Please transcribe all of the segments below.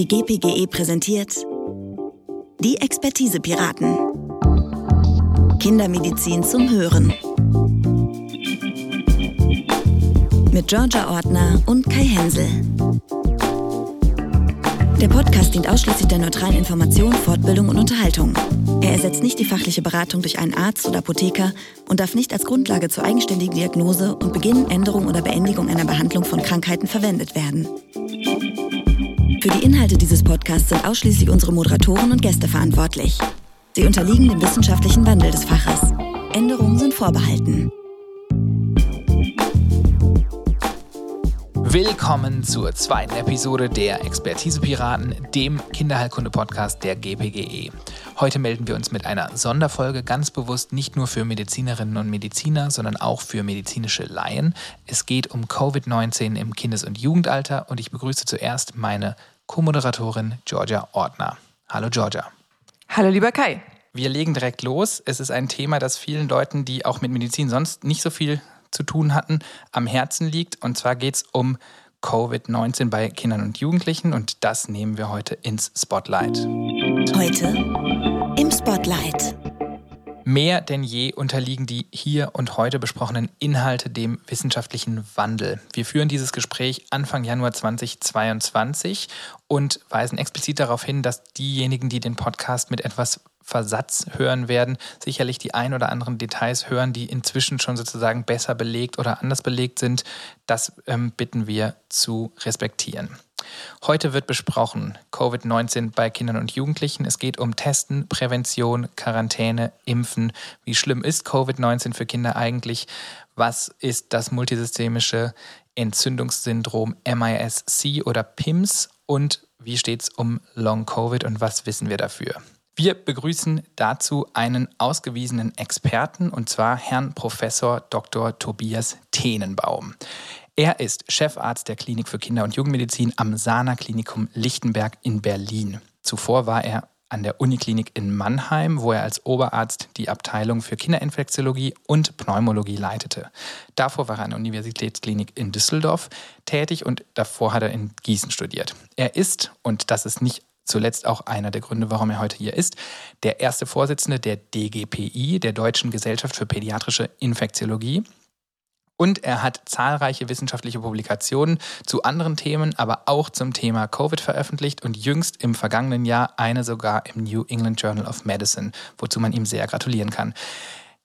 Die GPGE präsentiert die Expertise Piraten. Kindermedizin zum Hören. Mit Georgia Ortner und Kai Hensel. Der Podcast dient ausschließlich der neutralen Information, Fortbildung und Unterhaltung. Er ersetzt nicht die fachliche Beratung durch einen Arzt oder Apotheker und darf nicht als Grundlage zur eigenständigen Diagnose und Beginn, Änderung oder Beendigung einer Behandlung von Krankheiten verwendet werden. Für die Inhalte dieses Podcasts sind ausschließlich unsere Moderatoren und Gäste verantwortlich. Sie unterliegen dem wissenschaftlichen Wandel des Faches. Änderungen sind vorbehalten. Willkommen zur zweiten Episode der Expertise Piraten, dem Kinderheilkunde-Podcast der GPGE. Heute melden wir uns mit einer Sonderfolge ganz bewusst nicht nur für Medizinerinnen und Mediziner, sondern auch für medizinische Laien. Es geht um Covid-19 im Kindes- und Jugendalter und ich begrüße zuerst meine Co-Moderatorin Georgia Ortner. Hallo Georgia. Hallo lieber Kai. Wir legen direkt los. Es ist ein Thema, das vielen Leuten, die auch mit Medizin sonst nicht so viel zu tun hatten, am Herzen liegt. Und zwar geht es um Covid-19 bei Kindern und Jugendlichen und das nehmen wir heute ins Spotlight. Heute im Spotlight. Mehr denn je unterliegen die hier und heute besprochenen Inhalte dem wissenschaftlichen Wandel. Wir führen dieses Gespräch Anfang Januar 2022 und weisen explizit darauf hin, dass diejenigen, die den Podcast mit etwas Versatz hören werden, sicherlich die ein oder anderen Details hören, die inzwischen schon sozusagen besser belegt oder anders belegt sind. Das ähm, bitten wir zu respektieren. Heute wird besprochen Covid-19 bei Kindern und Jugendlichen. Es geht um Testen, Prävention, Quarantäne, Impfen. Wie schlimm ist Covid-19 für Kinder eigentlich? Was ist das multisystemische Entzündungssyndrom MIS-C oder PIMS? Und wie steht es um Long-Covid und was wissen wir dafür? Wir begrüßen dazu einen ausgewiesenen Experten und zwar Herrn Professor Dr. Tobias Tenenbaum. Er ist Chefarzt der Klinik für Kinder- und Jugendmedizin am Sana Klinikum Lichtenberg in Berlin. Zuvor war er an der Uniklinik in Mannheim, wo er als Oberarzt die Abteilung für Kinderinfektiologie und Pneumologie leitete. Davor war er an der Universitätsklinik in Düsseldorf tätig und davor hat er in Gießen studiert. Er ist, und das ist nicht zuletzt auch einer der Gründe, warum er heute hier ist, der erste Vorsitzende der DGPI, der Deutschen Gesellschaft für Pädiatrische Infektiologie. Und er hat zahlreiche wissenschaftliche Publikationen zu anderen Themen, aber auch zum Thema Covid veröffentlicht und jüngst im vergangenen Jahr eine sogar im New England Journal of Medicine, wozu man ihm sehr gratulieren kann.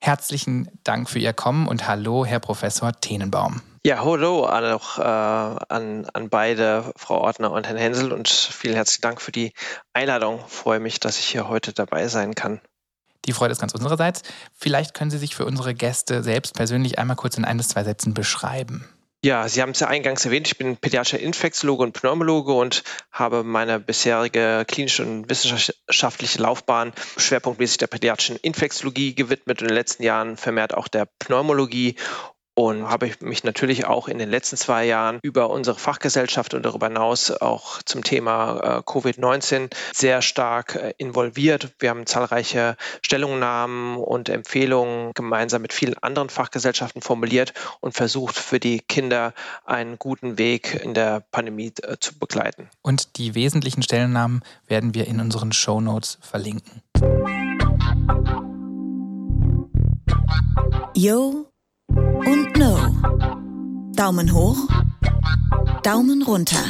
Herzlichen Dank für Ihr Kommen und hallo, Herr Professor Tenenbaum. Ja, hallo auch äh, an, an beide, Frau Ordner und Herrn Hensel und vielen herzlichen Dank für die Einladung. Ich freue mich, dass ich hier heute dabei sein kann. Die Freude ist ganz unsererseits. Vielleicht können Sie sich für unsere Gäste selbst persönlich einmal kurz in ein bis zwei Sätzen beschreiben. Ja, Sie haben es ja eingangs erwähnt, ich bin pädiatrischer Infektiologe und Pneumologe und habe meine bisherige klinische und wissenschaftliche Laufbahn schwerpunktmäßig der pädiatrischen Infektiologie gewidmet und in den letzten Jahren vermehrt auch der Pneumologie und habe ich mich natürlich auch in den letzten zwei Jahren über unsere Fachgesellschaft und darüber hinaus auch zum Thema äh, Covid-19 sehr stark äh, involviert. Wir haben zahlreiche Stellungnahmen und Empfehlungen gemeinsam mit vielen anderen Fachgesellschaften formuliert und versucht, für die Kinder einen guten Weg in der Pandemie äh, zu begleiten. Und die wesentlichen Stellungnahmen werden wir in unseren Show Notes verlinken. Yo und No. Daumen hoch, Daumen runter.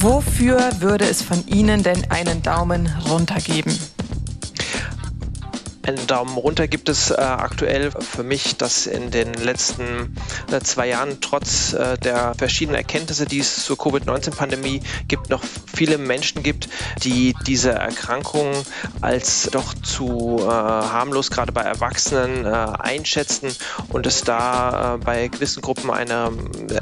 Wofür würde es von Ihnen denn einen Daumen runter geben? Einen Daumen runter gibt es äh, aktuell für mich, dass in den letzten äh, zwei Jahren trotz äh, der verschiedenen Erkenntnisse, die es zur Covid-19-Pandemie gibt, noch viele Menschen gibt, die diese Erkrankung als doch zu äh, harmlos, gerade bei Erwachsenen, äh, einschätzen und es da äh, bei gewissen Gruppen eine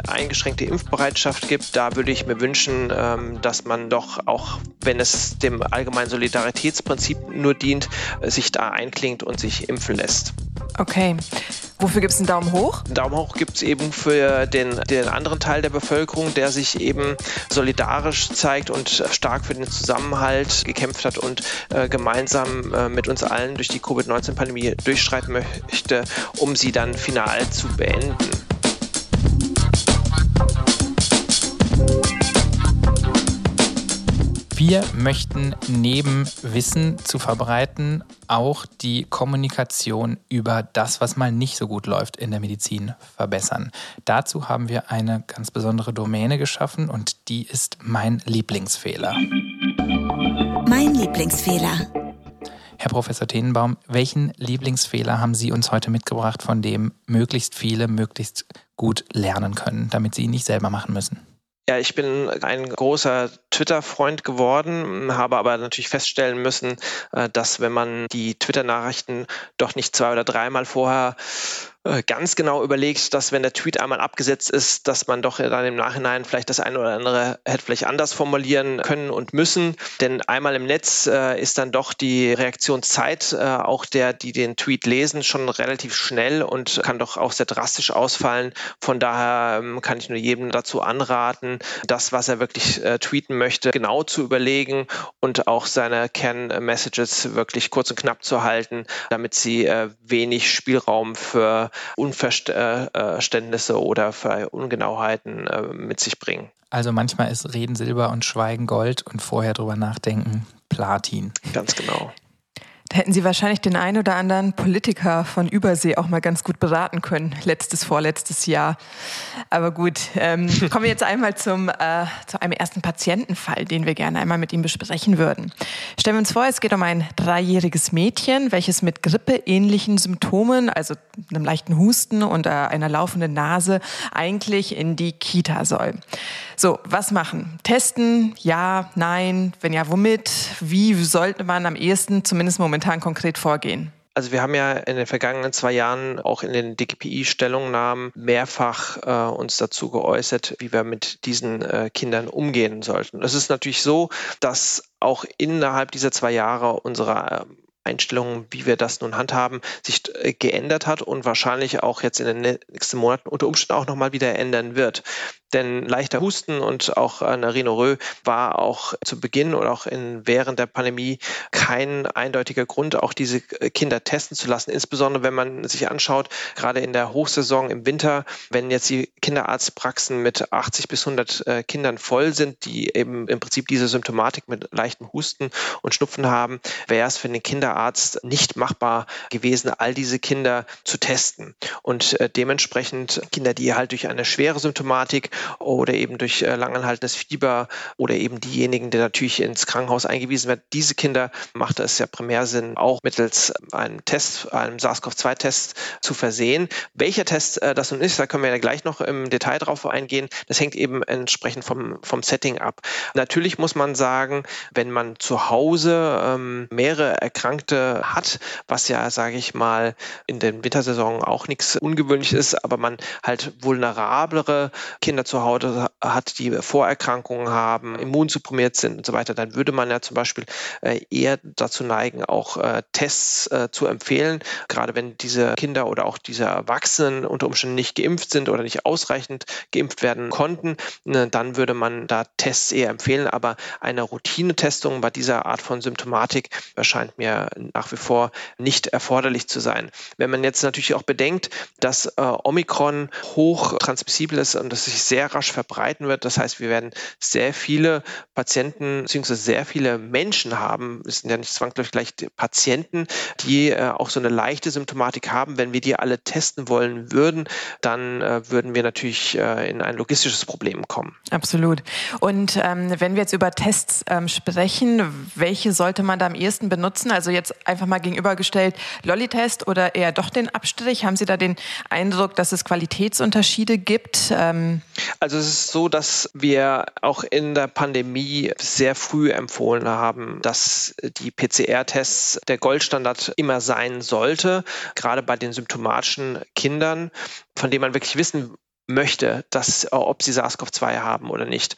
eingeschränkte Impfbereitschaft gibt. Da würde ich mir wünschen, ähm, dass man doch auch, wenn es dem allgemeinen Solidaritätsprinzip nur dient, sich da ein einklingt und sich impfen lässt. Okay. Wofür gibt es einen Daumen hoch? Einen Daumen hoch gibt es eben für den, den anderen Teil der Bevölkerung, der sich eben solidarisch zeigt und stark für den Zusammenhalt gekämpft hat und äh, gemeinsam äh, mit uns allen durch die Covid-19-Pandemie durchstreiten möchte, um sie dann final zu beenden. Wir möchten neben Wissen zu verbreiten auch die Kommunikation über das, was mal nicht so gut läuft in der Medizin, verbessern. Dazu haben wir eine ganz besondere Domäne geschaffen und die ist mein Lieblingsfehler. Mein Lieblingsfehler. Herr Professor Tenenbaum, welchen Lieblingsfehler haben Sie uns heute mitgebracht, von dem möglichst viele möglichst gut lernen können, damit sie ihn nicht selber machen müssen? Ja, ich bin ein großer Twitter-Freund geworden, habe aber natürlich feststellen müssen, äh, dass wenn man die Twitter-Nachrichten doch nicht zwei oder dreimal vorher ganz genau überlegt, dass wenn der Tweet einmal abgesetzt ist, dass man doch dann im Nachhinein vielleicht das eine oder andere hätte vielleicht anders formulieren können und müssen. Denn einmal im Netz äh, ist dann doch die Reaktionszeit äh, auch der, die den Tweet lesen, schon relativ schnell und kann doch auch sehr drastisch ausfallen. Von daher ähm, kann ich nur jedem dazu anraten, das, was er wirklich äh, tweeten möchte, genau zu überlegen und auch seine Kernmessages wirklich kurz und knapp zu halten, damit sie äh, wenig Spielraum für Unverständnisse oder für Ungenauheiten äh, mit sich bringen. Also manchmal ist Reden Silber und Schweigen Gold und vorher drüber nachdenken Platin. Ganz genau. Da hätten Sie wahrscheinlich den einen oder anderen Politiker von Übersee auch mal ganz gut beraten können, letztes, vorletztes Jahr. Aber gut, ähm, kommen wir jetzt einmal zum, äh, zu einem ersten Patientenfall, den wir gerne einmal mit Ihnen besprechen würden. Stellen wir uns vor, es geht um ein dreijähriges Mädchen, welches mit grippeähnlichen Symptomen, also einem leichten Husten und äh, einer laufenden Nase, eigentlich in die Kita soll. So, was machen? Testen? Ja, nein? Wenn ja, womit? Wie sollte man am ehesten zumindest momentan momentan konkret vorgehen? Also wir haben ja in den vergangenen zwei Jahren auch in den DGPI-Stellungnahmen mehrfach äh, uns dazu geäußert, wie wir mit diesen äh, Kindern umgehen sollten. Es ist natürlich so, dass auch innerhalb dieser zwei Jahre unsere äh, Einstellungen, wie wir das nun handhaben, sich äh, geändert hat und wahrscheinlich auch jetzt in den nächsten Monaten unter Umständen auch nochmal wieder ändern wird. Denn leichter Husten und auch eine Rhinorrhoe war auch zu Beginn oder auch in, während der Pandemie kein eindeutiger Grund, auch diese Kinder testen zu lassen. Insbesondere wenn man sich anschaut, gerade in der Hochsaison im Winter, wenn jetzt die Kinderarztpraxen mit 80 bis 100 äh, Kindern voll sind, die eben im Prinzip diese Symptomatik mit leichtem Husten und Schnupfen haben, wäre es für den Kinderarzt nicht machbar gewesen, all diese Kinder zu testen. Und äh, dementsprechend Kinder, die halt durch eine schwere Symptomatik oder eben durch äh, langanhaltendes Fieber oder eben diejenigen, die natürlich ins Krankenhaus eingewiesen werden. Diese Kinder macht es ja primär Sinn, auch mittels einem Test, einem SARS-CoV-2-Test zu versehen. Welcher Test äh, das nun ist, da können wir ja gleich noch im Detail drauf eingehen. Das hängt eben entsprechend vom, vom Setting ab. Natürlich muss man sagen, wenn man zu Hause ähm, mehrere Erkrankte hat, was ja, sage ich mal, in den Wintersaison auch nichts Ungewöhnliches ist, aber man halt vulnerablere Kinder zur Haut hat, die Vorerkrankungen haben, immunsupprimiert sind und so weiter, dann würde man ja zum Beispiel äh, eher dazu neigen, auch äh, Tests äh, zu empfehlen. Gerade wenn diese Kinder oder auch diese Erwachsenen unter Umständen nicht geimpft sind oder nicht ausreichend geimpft werden konnten, ne, dann würde man da Tests eher empfehlen. Aber eine Routinetestung bei dieser Art von Symptomatik erscheint mir nach wie vor nicht erforderlich zu sein. Wenn man jetzt natürlich auch bedenkt, dass Omikron hoch transmissibel ist und dass sich sehr sehr rasch verbreiten wird. Das heißt, wir werden sehr viele Patienten bzw. sehr viele Menschen haben, es sind ja nicht zwangsläufig gleich Patienten, die äh, auch so eine leichte Symptomatik haben. Wenn wir die alle testen wollen würden, dann äh, würden wir natürlich äh, in ein logistisches Problem kommen. Absolut. Und ähm, wenn wir jetzt über Tests ähm, sprechen, welche sollte man da am ehesten benutzen? Also jetzt einfach mal gegenübergestellt, Lolli-Test oder eher doch den Abstrich? Haben Sie da den Eindruck, dass es Qualitätsunterschiede gibt? Ähm also es ist so, dass wir auch in der Pandemie sehr früh empfohlen haben, dass die PCR-Tests der Goldstandard immer sein sollte, gerade bei den symptomatischen Kindern, von denen man wirklich wissen möchte, dass, äh, ob sie SARS-CoV-2 haben oder nicht.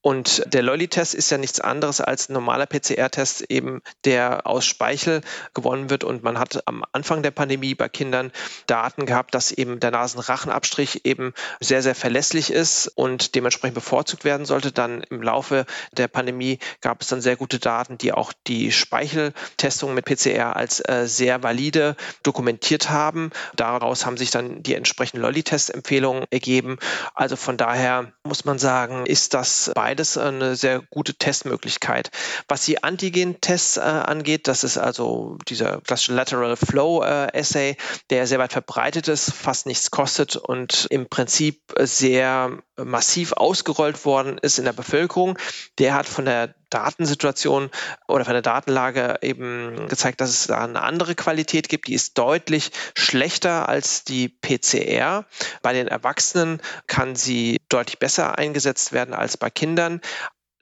Und der Lolli-Test ist ja nichts anderes als ein normaler PCR-Test, eben der aus Speichel gewonnen wird. Und man hat am Anfang der Pandemie bei Kindern Daten gehabt, dass eben der Nasenrachenabstrich eben sehr, sehr verlässlich ist und dementsprechend bevorzugt werden sollte. Dann im Laufe der Pandemie gab es dann sehr gute Daten, die auch die Speicheltestung mit PCR als äh, sehr valide dokumentiert haben. Daraus haben sich dann die entsprechenden Lolli-Test-Empfehlungen ergeben gegeben. Also von daher muss man sagen, ist das beides eine sehr gute Testmöglichkeit. Was die Antigen-Tests äh, angeht, das ist also dieser klassische Lateral Flow äh, Assay, der sehr weit verbreitet ist, fast nichts kostet und im Prinzip sehr massiv ausgerollt worden ist in der Bevölkerung. Der hat von der Datensituation oder von der Datenlage eben gezeigt, dass es da eine andere Qualität gibt. Die ist deutlich schlechter als die PCR. Bei den Erwachsenen kann sie deutlich besser eingesetzt werden als bei Kindern.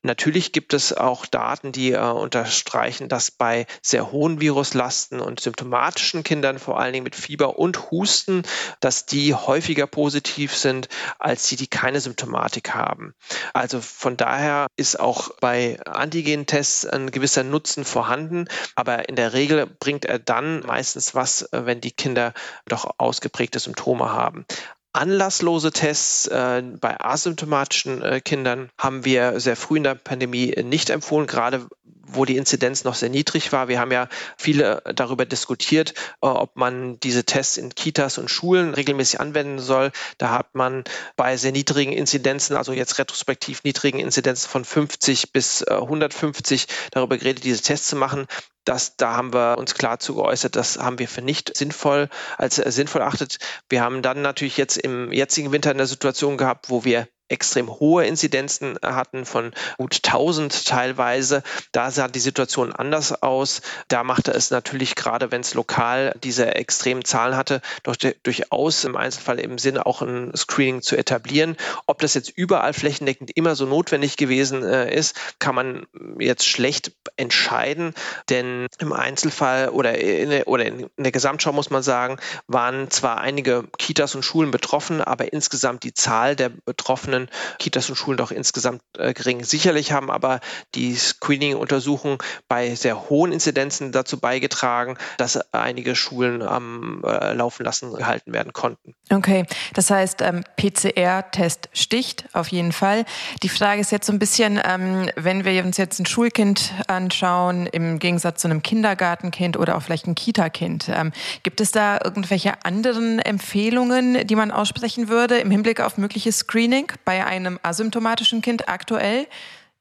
Natürlich gibt es auch Daten, die äh, unterstreichen, dass bei sehr hohen Viruslasten und symptomatischen Kindern, vor allen Dingen mit Fieber und Husten, dass die häufiger positiv sind als die, die keine Symptomatik haben. Also von daher ist auch bei Antigen-Tests ein gewisser Nutzen vorhanden, aber in der Regel bringt er dann meistens was, äh, wenn die Kinder doch ausgeprägte Symptome haben. Anlasslose Tests äh, bei asymptomatischen äh, Kindern haben wir sehr früh in der Pandemie nicht empfohlen, gerade wo die Inzidenz noch sehr niedrig war. Wir haben ja viele darüber diskutiert, äh, ob man diese Tests in Kitas und Schulen regelmäßig anwenden soll. Da hat man bei sehr niedrigen Inzidenzen, also jetzt retrospektiv niedrigen Inzidenzen von 50 bis 150 äh, darüber geredet, diese Tests zu machen. Das, da haben wir uns klar zu geäußert, das haben wir für nicht sinnvoll als äh, sinnvoll erachtet. Wir haben dann natürlich jetzt im jetzigen Winter eine Situation gehabt, wo wir extrem hohe Inzidenzen hatten von gut 1000 teilweise. Da sah die Situation anders aus. Da machte es natürlich gerade, wenn es lokal diese extremen Zahlen hatte, doch durchaus im Einzelfall im Sinne auch ein Screening zu etablieren. Ob das jetzt überall flächendeckend immer so notwendig gewesen äh, ist, kann man jetzt schlecht entscheiden, denn im Einzelfall oder in, der, oder in der Gesamtschau muss man sagen, waren zwar einige Kitas und Schulen betroffen, aber insgesamt die Zahl der Betroffenen können Kitas und Schulen doch insgesamt äh, gering. Sicherlich haben aber die Screening-Untersuchungen bei sehr hohen Inzidenzen dazu beigetragen, dass einige Schulen am äh, Laufen lassen gehalten werden konnten. Okay, das heißt, ähm, PCR-Test sticht auf jeden Fall. Die Frage ist jetzt so ein bisschen, ähm, wenn wir uns jetzt ein Schulkind anschauen, im Gegensatz zu einem Kindergartenkind oder auch vielleicht ein Kita-Kind, ähm, gibt es da irgendwelche anderen Empfehlungen, die man aussprechen würde im Hinblick auf mögliches Screening bei einem asymptomatischen Kind aktuell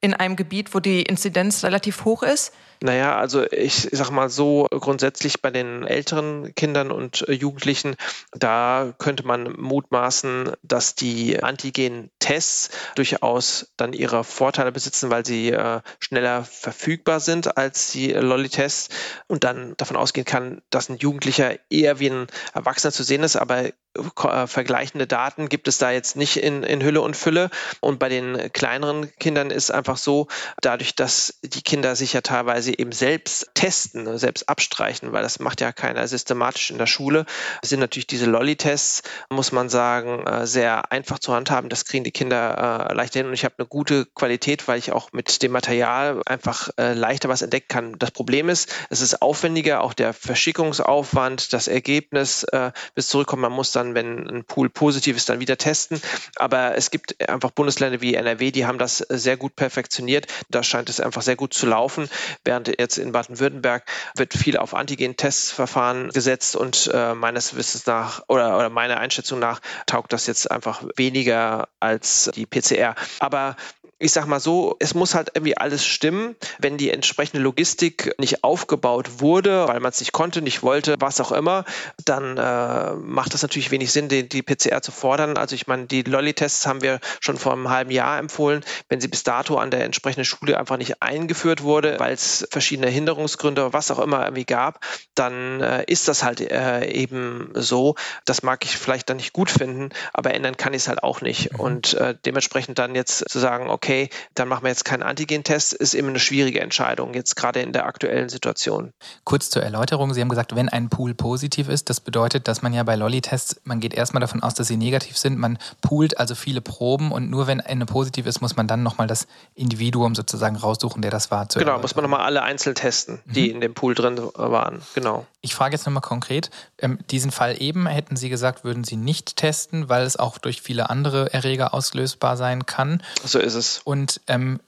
in einem Gebiet, wo die Inzidenz relativ hoch ist? Naja, also ich sag mal so, grundsätzlich bei den älteren Kindern und äh, Jugendlichen, da könnte man mutmaßen, dass die Antigen-Tests durchaus dann ihre Vorteile besitzen, weil sie äh, schneller verfügbar sind als die Lolli-Tests und dann davon ausgehen kann, dass ein Jugendlicher eher wie ein Erwachsener zu sehen ist, aber äh, vergleichende Daten gibt es da jetzt nicht in, in Hülle und Fülle. Und bei den kleineren Kindern ist einfach so, dadurch, dass die Kinder sich ja teilweise eben selbst testen, ne, selbst abstreichen, weil das macht ja keiner systematisch in der Schule, sind natürlich diese Lolli-Tests, muss man sagen, äh, sehr einfach zu handhaben. Das kriegen die Kinder äh, leicht hin und ich habe eine gute Qualität, weil ich auch mit dem Material einfach leichter was entdecken kann. Das Problem ist, es ist aufwendiger, auch der Verschickungsaufwand, das Ergebnis bis zurückkommen. Man muss dann wenn ein Pool positiv ist, dann wieder testen. Aber es gibt einfach Bundesländer wie NRW, die haben das sehr gut perfektioniert. Da scheint es einfach sehr gut zu laufen. Während jetzt in Baden-Württemberg wird viel auf Antigen-Testverfahren gesetzt und äh, meines Wissens nach oder, oder meiner Einschätzung nach taugt das jetzt einfach weniger als die PCR. Aber ich sag mal so, es muss halt irgendwie alles stimmen. Wenn die entsprechende Logistik nicht aufgebaut wurde, weil man es nicht konnte, nicht wollte, was auch immer, dann äh, macht das natürlich wenig Sinn, die, die PCR zu fordern. Also ich meine, die Lolli-Tests haben wir schon vor einem halben Jahr empfohlen. Wenn sie bis dato an der entsprechenden Schule einfach nicht eingeführt wurde, weil es verschiedene Hinderungsgründe, was auch immer irgendwie gab, dann äh, ist das halt äh, eben so. Das mag ich vielleicht dann nicht gut finden, aber ändern kann ich es halt auch nicht. Mhm. Und äh, dementsprechend dann jetzt zu sagen, okay, okay, dann machen wir jetzt keinen Antigen-Test, ist immer eine schwierige Entscheidung, jetzt gerade in der aktuellen Situation. Kurz zur Erläuterung, Sie haben gesagt, wenn ein Pool positiv ist, das bedeutet, dass man ja bei Lolli-Tests, man geht erstmal davon aus, dass sie negativ sind, man poolt also viele Proben und nur wenn eine positiv ist, muss man dann nochmal das Individuum sozusagen raussuchen, der das war. Genau, muss man nochmal alle einzeln testen, die mhm. in dem Pool drin waren, genau. Ich frage jetzt nochmal konkret, ähm, diesen Fall eben, hätten Sie gesagt, würden Sie nicht testen, weil es auch durch viele andere Erreger auslösbar sein kann. So ist es. Und ähm,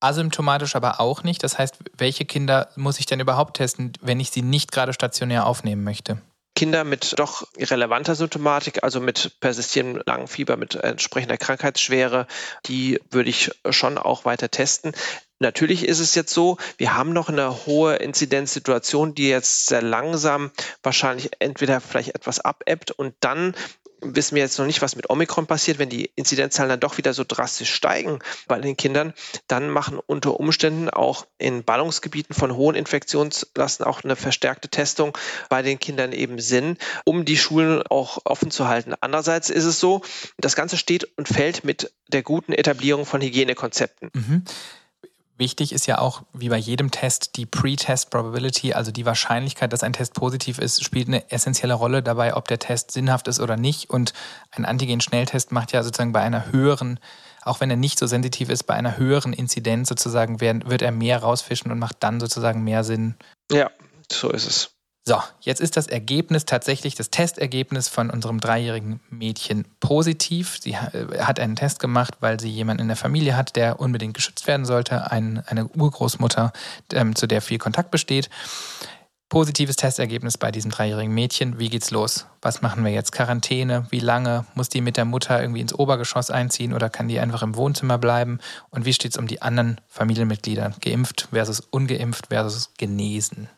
asymptomatisch aber auch nicht. Das heißt, welche Kinder muss ich denn überhaupt testen, wenn ich sie nicht gerade stationär aufnehmen möchte? Kinder mit doch relevanter Symptomatik, also mit persistierendem langen Fieber, mit entsprechender Krankheitsschwere, die würde ich schon auch weiter testen. Natürlich ist es jetzt so, wir haben noch eine hohe Inzidenzsituation, die jetzt sehr langsam wahrscheinlich entweder vielleicht etwas abebbt und dann wissen wir jetzt noch nicht, was mit Omikron passiert. Wenn die Inzidenzzahlen dann doch wieder so drastisch steigen bei den Kindern, dann machen unter Umständen auch in Ballungsgebieten von hohen Infektionslasten auch eine verstärkte Testung bei den Kindern eben Sinn, um die Schulen auch offen zu halten. Andererseits ist es so, das Ganze steht und fällt mit der guten Etablierung von Hygienekonzepten. Mhm. Wichtig ist ja auch, wie bei jedem Test, die Pre-Test Probability, also die Wahrscheinlichkeit, dass ein Test positiv ist, spielt eine essentielle Rolle dabei, ob der Test sinnhaft ist oder nicht. Und ein Antigen-Schnelltest macht ja sozusagen bei einer höheren, auch wenn er nicht so sensitiv ist, bei einer höheren Inzidenz sozusagen wird er mehr rausfischen und macht dann sozusagen mehr Sinn. Ja, so ist es. So, jetzt ist das Ergebnis tatsächlich, das Testergebnis von unserem dreijährigen Mädchen positiv. Sie äh, hat einen Test gemacht, weil sie jemanden in der Familie hat, der unbedingt geschützt werden sollte, ein, eine Urgroßmutter, ähm, zu der viel Kontakt besteht. Positives Testergebnis bei diesem dreijährigen Mädchen. Wie geht's los? Was machen wir jetzt? Quarantäne? Wie lange? Muss die mit der Mutter irgendwie ins Obergeschoss einziehen oder kann die einfach im Wohnzimmer bleiben? Und wie steht es um die anderen Familienmitglieder? Geimpft versus ungeimpft versus genesen?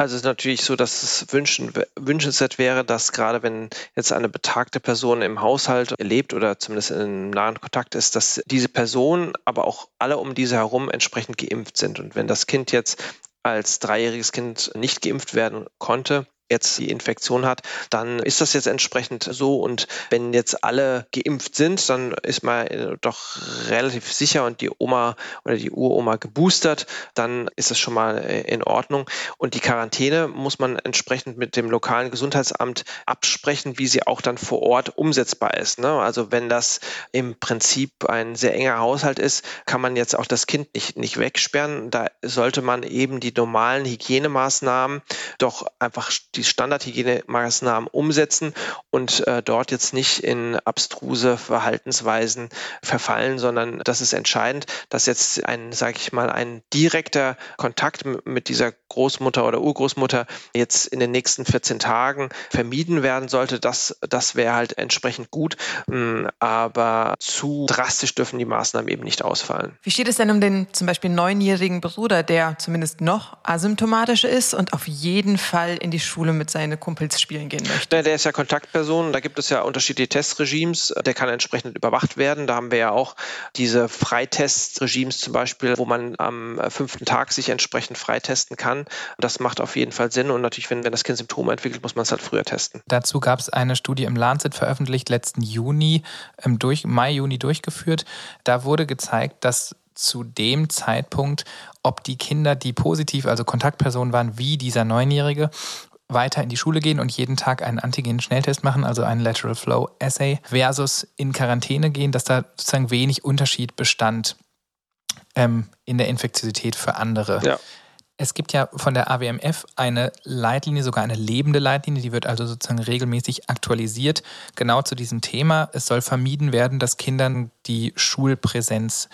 Also es ist natürlich so, dass es wünschen, wünschenswert wäre, dass gerade wenn jetzt eine betagte Person im Haushalt lebt oder zumindest in nahen Kontakt ist, dass diese Person, aber auch alle um diese herum entsprechend geimpft sind. Und wenn das Kind jetzt als dreijähriges Kind nicht geimpft werden konnte, jetzt die Infektion hat, dann ist das jetzt entsprechend so. Und wenn jetzt alle geimpft sind, dann ist man äh, doch relativ sicher und die Oma oder die Uroma geboostert, dann ist das schon mal äh, in Ordnung. Und die Quarantäne muss man entsprechend mit dem lokalen Gesundheitsamt absprechen, wie sie auch dann vor Ort umsetzbar ist. Ne? Also wenn das im Prinzip ein sehr enger Haushalt ist, kann man jetzt auch das Kind nicht, nicht wegsperren. Da sollte man eben die normalen Hygienemaßnahmen doch einfach die Standardhygienemaßnahmen umsetzen und äh, dort jetzt nicht in abstruse Verhaltensweisen verfallen, sondern das ist entscheidend, dass jetzt ein, sage ich mal, ein direkter Kontakt mit dieser Großmutter oder Urgroßmutter jetzt in den nächsten 14 Tagen vermieden werden sollte. Das, das wäre halt entsprechend gut, hm, aber zu drastisch dürfen die Maßnahmen eben nicht ausfallen. Wie steht es denn um den zum Beispiel neunjährigen Bruder, der zumindest noch asymptomatisch ist und auf jeden Fall in die Schule Schule mit seinen Kumpels spielen gehen möchte. Der, der ist ja Kontaktperson, da gibt es ja unterschiedliche Testregimes, der kann entsprechend überwacht werden. Da haben wir ja auch diese Freitestregimes zum Beispiel, wo man am fünften Tag sich entsprechend freitesten kann. Das macht auf jeden Fall Sinn und natürlich, wenn, wenn das Kind Symptome entwickelt, muss man es halt früher testen. Dazu gab es eine Studie im Lancet veröffentlicht, letzten Juni, im durch, Mai, Juni durchgeführt. Da wurde gezeigt, dass zu dem Zeitpunkt, ob die Kinder, die positiv, also Kontaktpersonen waren, wie dieser Neunjährige, weiter in die Schule gehen und jeden Tag einen Antigen-Schnelltest machen, also einen Lateral Flow Assay, versus in Quarantäne gehen, dass da sozusagen wenig Unterschied bestand ähm, in der Infektiosität für andere. Ja. Es gibt ja von der AWMF eine Leitlinie, sogar eine lebende Leitlinie, die wird also sozusagen regelmäßig aktualisiert, genau zu diesem Thema. Es soll vermieden werden, dass Kindern die Schulpräsenz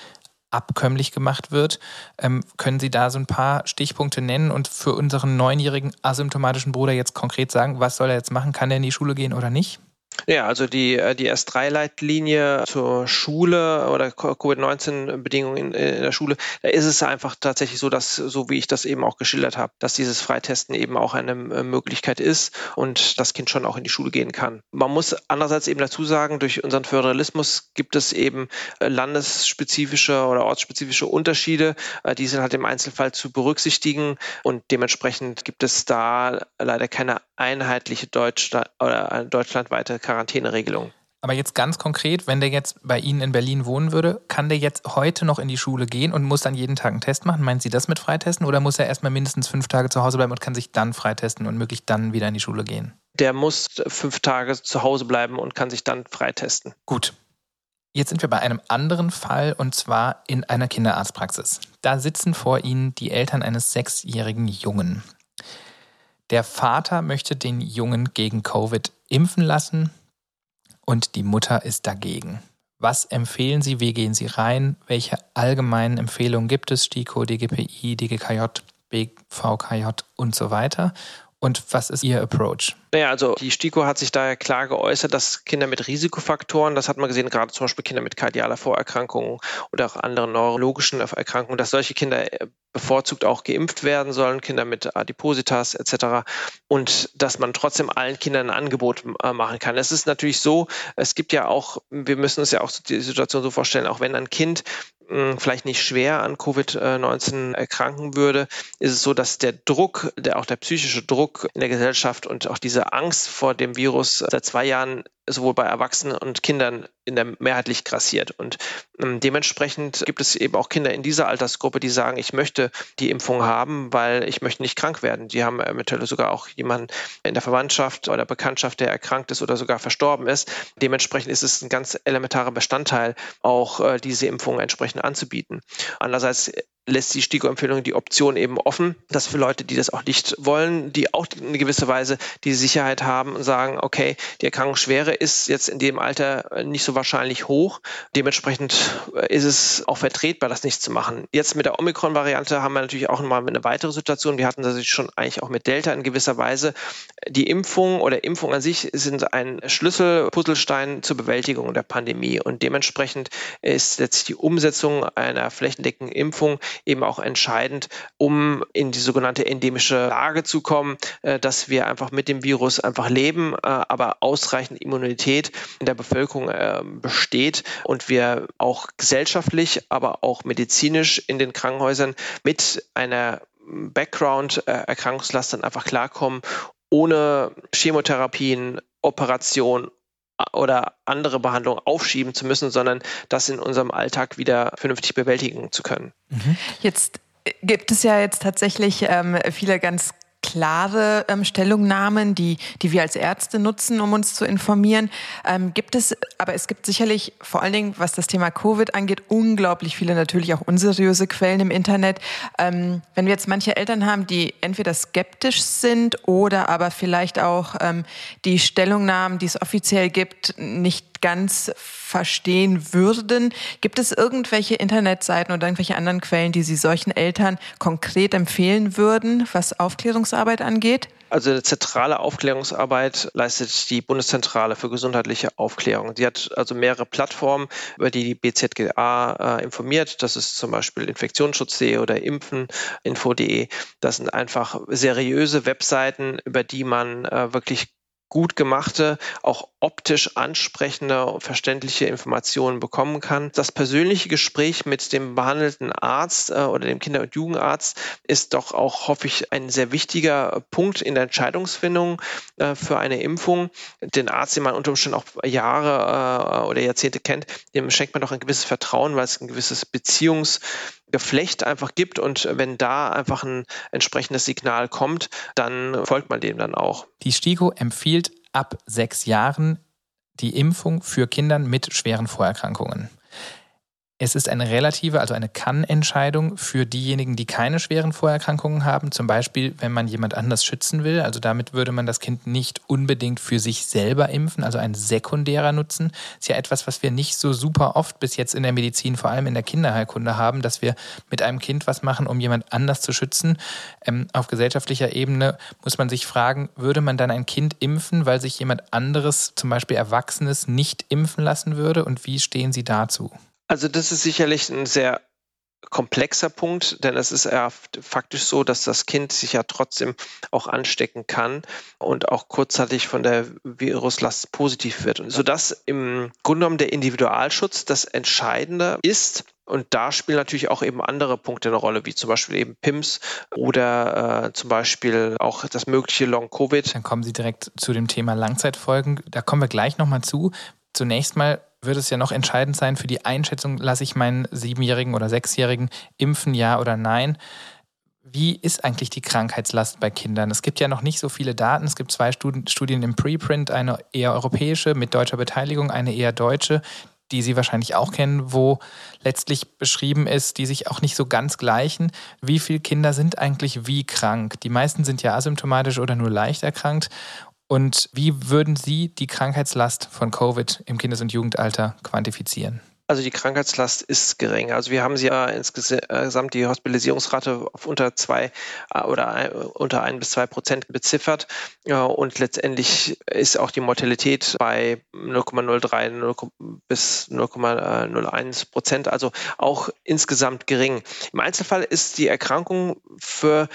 abkömmlich gemacht wird. Ähm, können Sie da so ein paar Stichpunkte nennen und für unseren neunjährigen asymptomatischen Bruder jetzt konkret sagen, was soll er jetzt machen? Kann er in die Schule gehen oder nicht? Ja, also die, äh, die S3-Leitlinie zur Schule oder Covid-19-Bedingungen in, in, der Schule, da ist es einfach tatsächlich so, dass, so wie ich das eben auch geschildert habe, dass dieses Freitesten eben auch eine äh, Möglichkeit ist und das Kind schon auch in die Schule gehen kann. Man muss andererseits eben dazu sagen, durch unseren Föderalismus gibt es eben äh, landesspezifische oder ortsspezifische Unterschiede. Die sind halt im Einzelfall zu berücksichtigen und dementsprechend gibt es da leider keine einheitliche Deutschland oder deutschlandweite Quarantäneregelung. Aber jetzt ganz konkret, wenn der jetzt bei Ihnen in Berlin wohnen würde, kann der jetzt heute noch in die Schule gehen und muss dann jeden Tag einen Test machen? Meinen Sie das mit Freitesten oder muss er erstmal mindestens fünf Tage zu Hause bleiben und kann sich dann freitesten und möglichst dann wieder in die Schule gehen? Der muss fünf Tage zu Hause bleiben und kann sich dann freitesten. Gut. Jetzt sind wir bei einem anderen Fall und zwar in einer Kinderarztpraxis. Da sitzen vor Ihnen die Eltern eines sechsjährigen Jungen. Der Vater möchte den Jungen gegen Covid impfen lassen und die Mutter ist dagegen. Was empfehlen Sie? Wie gehen Sie rein? Welche allgemeinen Empfehlungen gibt es? STIKO, DGPI, DGKJ, BVKJ und so weiter? Und was ist Ihr Approach? Naja, also die STIKO hat sich daher klar geäußert, dass Kinder mit Risikofaktoren, das hat man gesehen, gerade zum Beispiel Kinder mit kardialer Vorerkrankungen oder auch anderen neurologischen Erkrankungen, dass solche Kinder äh, bevorzugt auch geimpft werden sollen, Kinder mit Adipositas etc. Und dass man trotzdem allen Kindern ein Angebot äh, machen kann. Es ist natürlich so, es gibt ja auch, wir müssen uns ja auch die Situation so vorstellen, auch wenn ein Kind vielleicht nicht schwer an Covid-19 erkranken würde, ist es so, dass der Druck, der, auch der psychische Druck in der Gesellschaft und auch diese Angst vor dem Virus seit zwei Jahren sowohl bei Erwachsenen und Kindern in der mehrheitlich grassiert. Und ähm, dementsprechend gibt es eben auch Kinder in dieser Altersgruppe, die sagen, ich möchte die Impfung haben, weil ich möchte nicht krank werden. Die haben eventuell sogar auch jemanden in der Verwandtschaft oder Bekanntschaft, der erkrankt ist oder sogar verstorben ist. Dementsprechend ist es ein ganz elementarer Bestandteil, auch äh, diese Impfung entsprechend anzubieten. Andererseits lässt die STIKO-Empfehlung die Option eben offen, dass für Leute, die das auch nicht wollen, die auch in gewisser Weise die Sicherheit haben und sagen, okay, die Erkrankungsschwere ist jetzt in dem Alter nicht so wahrscheinlich hoch. Dementsprechend ist es auch vertretbar, das nicht zu machen. Jetzt mit der Omikron-Variante haben wir natürlich auch nochmal eine weitere Situation. Wir hatten das schon eigentlich auch mit Delta in gewisser Weise. Die Impfung oder Impfung an sich sind ein Schlüsselpuzzlestein zur Bewältigung der Pandemie und dementsprechend ist jetzt die Umsetzung einer flächendeckenden Impfung eben auch entscheidend, um in die sogenannte endemische Lage zu kommen, äh, dass wir einfach mit dem Virus einfach leben, äh, aber ausreichend Immunität in der Bevölkerung äh, besteht und wir auch gesellschaftlich, aber auch medizinisch in den Krankenhäusern mit einer Background-Erkrankungslast dann einfach klarkommen, ohne Chemotherapien, Operationen oder andere Behandlungen aufschieben zu müssen, sondern das in unserem Alltag wieder vernünftig bewältigen zu können. Mhm. Jetzt gibt es ja jetzt tatsächlich ähm, viele ganz klare ähm, Stellungnahmen, die, die wir als Ärzte nutzen, um uns zu informieren. Ähm, gibt es, aber es gibt sicherlich vor allen Dingen, was das Thema Covid angeht, unglaublich viele natürlich auch unseriöse Quellen im Internet. Ähm, wenn wir jetzt manche Eltern haben, die entweder skeptisch sind oder aber vielleicht auch ähm, die Stellungnahmen, die es offiziell gibt, nicht ganz verstehen würden. Gibt es irgendwelche Internetseiten oder irgendwelche anderen Quellen, die Sie solchen Eltern konkret empfehlen würden, was Aufklärungsarbeit angeht? Also eine zentrale Aufklärungsarbeit leistet die Bundeszentrale für gesundheitliche Aufklärung. Die hat also mehrere Plattformen, über die die BZGA äh, informiert. Das ist zum Beispiel infektionsschutz.de oder impfeninfo.de. Das sind einfach seriöse Webseiten, über die man äh, wirklich gut gemachte, auch optisch ansprechende und verständliche Informationen bekommen kann. Das persönliche Gespräch mit dem behandelten Arzt äh, oder dem Kinder- und Jugendarzt ist doch auch, hoffe ich, ein sehr wichtiger Punkt in der Entscheidungsfindung äh, für eine Impfung. Den Arzt, den man unter Umständen auch Jahre äh, oder Jahrzehnte kennt, dem schenkt man doch ein gewisses Vertrauen, weil es ein gewisses Beziehungs Geflecht einfach gibt und wenn da einfach ein entsprechendes Signal kommt, dann folgt man dem dann auch. Die STIKO empfiehlt ab sechs Jahren die Impfung für Kinder mit schweren Vorerkrankungen. Es ist eine relative, also eine Kann-Entscheidung für diejenigen, die keine schweren Vorerkrankungen haben. Zum Beispiel, wenn man jemand anders schützen will. Also damit würde man das Kind nicht unbedingt für sich selber impfen, also ein sekundärer Nutzen. Ist ja etwas, was wir nicht so super oft bis jetzt in der Medizin, vor allem in der Kinderheilkunde haben, dass wir mit einem Kind was machen, um jemand anders zu schützen. Ähm, auf gesellschaftlicher Ebene muss man sich fragen, würde man dann ein Kind impfen, weil sich jemand anderes, zum Beispiel Erwachsenes, nicht impfen lassen würde? Und wie stehen Sie dazu? Also das ist sicherlich ein sehr komplexer Punkt, denn es ist ja faktisch so, dass das Kind sich ja trotzdem auch anstecken kann und auch kurzzeitig von der Viruslast positiv wird. Und sodass im Grunde genommen der Individualschutz das Entscheidende ist. Und da spielen natürlich auch eben andere Punkte eine Rolle, wie zum Beispiel eben PIMS oder äh, zum Beispiel auch das mögliche Long-Covid. Dann kommen Sie direkt zu dem Thema Langzeitfolgen. Da kommen wir gleich nochmal zu. Zunächst mal wird es ja noch entscheidend sein für die Einschätzung, lasse ich meinen Siebenjährigen oder Sechsjährigen impfen, ja oder nein. Wie ist eigentlich die Krankheitslast bei Kindern? Es gibt ja noch nicht so viele Daten. Es gibt zwei Studien im Preprint, eine eher europäische mit deutscher Beteiligung, eine eher deutsche, die Sie wahrscheinlich auch kennen, wo letztlich beschrieben ist, die sich auch nicht so ganz gleichen. Wie viele Kinder sind eigentlich wie krank? Die meisten sind ja asymptomatisch oder nur leicht erkrankt. Und wie würden Sie die Krankheitslast von Covid im Kindes- und Jugendalter quantifizieren? Also die Krankheitslast ist gering. Also wir haben sie ja insgesamt die Hospitalisierungsrate auf unter zwei äh, oder unter ein bis zwei Prozent beziffert. Und letztendlich ist auch die Mortalität bei 0,03 bis 0,01 Prozent, also auch insgesamt gering. Im Einzelfall ist die Erkrankung für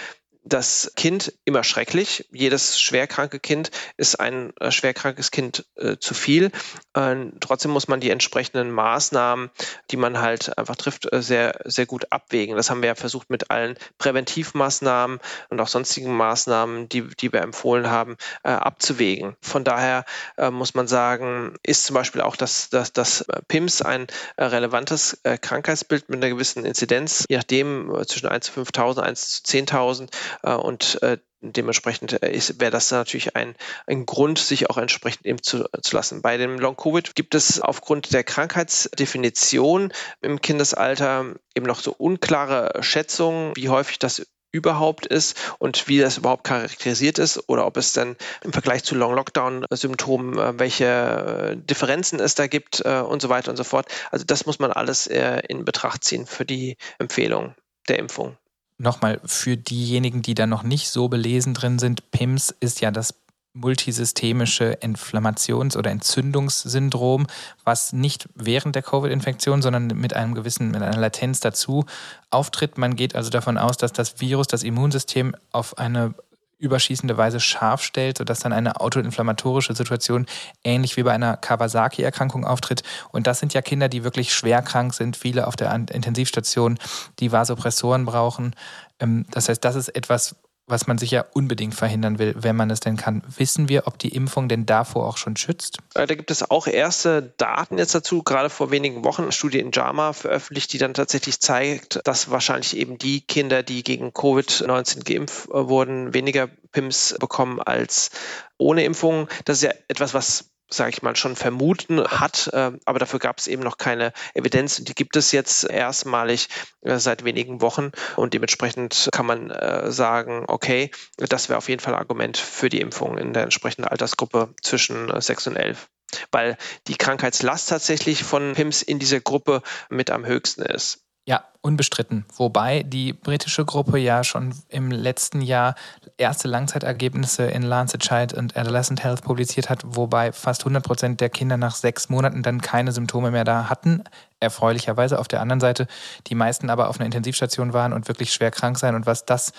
das Kind immer schrecklich. Jedes schwerkranke Kind ist ein äh, schwerkrankes Kind äh, zu viel. Äh, trotzdem muss man die entsprechenden Maßnahmen, die man halt einfach trifft, äh, sehr, sehr gut abwägen. Das haben wir ja versucht mit allen Präventivmaßnahmen und auch sonstigen Maßnahmen, die, die wir empfohlen haben, äh, abzuwägen. Von daher äh, muss man sagen, ist zum Beispiel auch das, das, das PIMS ein relevantes Krankheitsbild mit einer gewissen Inzidenz, je nachdem zwischen 1 zu 5.000, 1 zu 10.000 äh, und äh, dementsprechend äh, wäre das natürlich ein, ein Grund, sich auch entsprechend impfen zu, zu lassen. Bei dem Long-Covid gibt es aufgrund der Krankheitsdefinition im Kindesalter eben noch so unklare Schätzungen, wie häufig das überhaupt ist und wie das überhaupt charakterisiert ist oder ob es dann im Vergleich zu Long-Lockdown-Symptomen, welche Differenzen es da gibt und so weiter und so fort. Also das muss man alles in Betracht ziehen für die Empfehlung der Impfung nochmal für diejenigen, die da noch nicht so belesen drin sind, PIMS ist ja das multisystemische Inflammations- oder Entzündungssyndrom, was nicht während der Covid-Infektion, sondern mit einem gewissen, mit einer Latenz dazu auftritt. Man geht also davon aus, dass das Virus das Immunsystem auf eine überschießende Weise scharf stellt, sodass dann eine autoinflammatorische Situation ähnlich wie bei einer Kawasaki-Erkrankung auftritt. Und das sind ja Kinder, die wirklich schwer krank sind, viele auf der Intensivstation, die Vasopressoren brauchen. Ähm, das heißt, das ist etwas, was man sicher unbedingt verhindern will, wenn man es denn kann. Wissen wir, ob die Impfung denn davor auch schon schützt? Äh, da gibt es auch erste Daten jetzt dazu, gerade vor wenigen Wochen eine Studie in JAMA veröffentlicht, die dann tatsächlich zeigt, dass wahrscheinlich eben die Kinder, die gegen Covid-19 geimpft äh, wurden, weniger PIMS bekommen als ohne Impfung. Das ist ja etwas, was sage ich mal, schon vermuten hat, äh, aber dafür gab es eben noch keine Evidenz. Die gibt es jetzt erstmalig äh, seit wenigen Wochen und dementsprechend kann man äh, sagen, okay, das wäre auf jeden Fall Argument für die Impfung in der entsprechenden Altersgruppe zwischen 6 und 11 weil die Krankheitslast tatsächlich von PIMS in dieser Gruppe mit am höchsten ist. Ja, unbestritten. Wobei die britische Gruppe ja schon im letzten Jahr erste Langzeitergebnisse in Lancet Child and Adolescent Health publiziert hat, wobei fast 100 Prozent der Kinder nach sechs Monaten dann keine Symptome mehr da hatten. Erfreulicherweise auf der anderen Seite die meisten aber auf einer Intensivstation waren und wirklich schwer krank sein. Und was das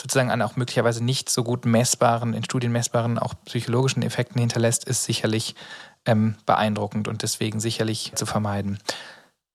sozusagen an auch möglicherweise nicht so gut messbaren, in Studien messbaren, auch psychologischen Effekten hinterlässt, ist sicherlich ähm, beeindruckend und deswegen sicherlich zu vermeiden.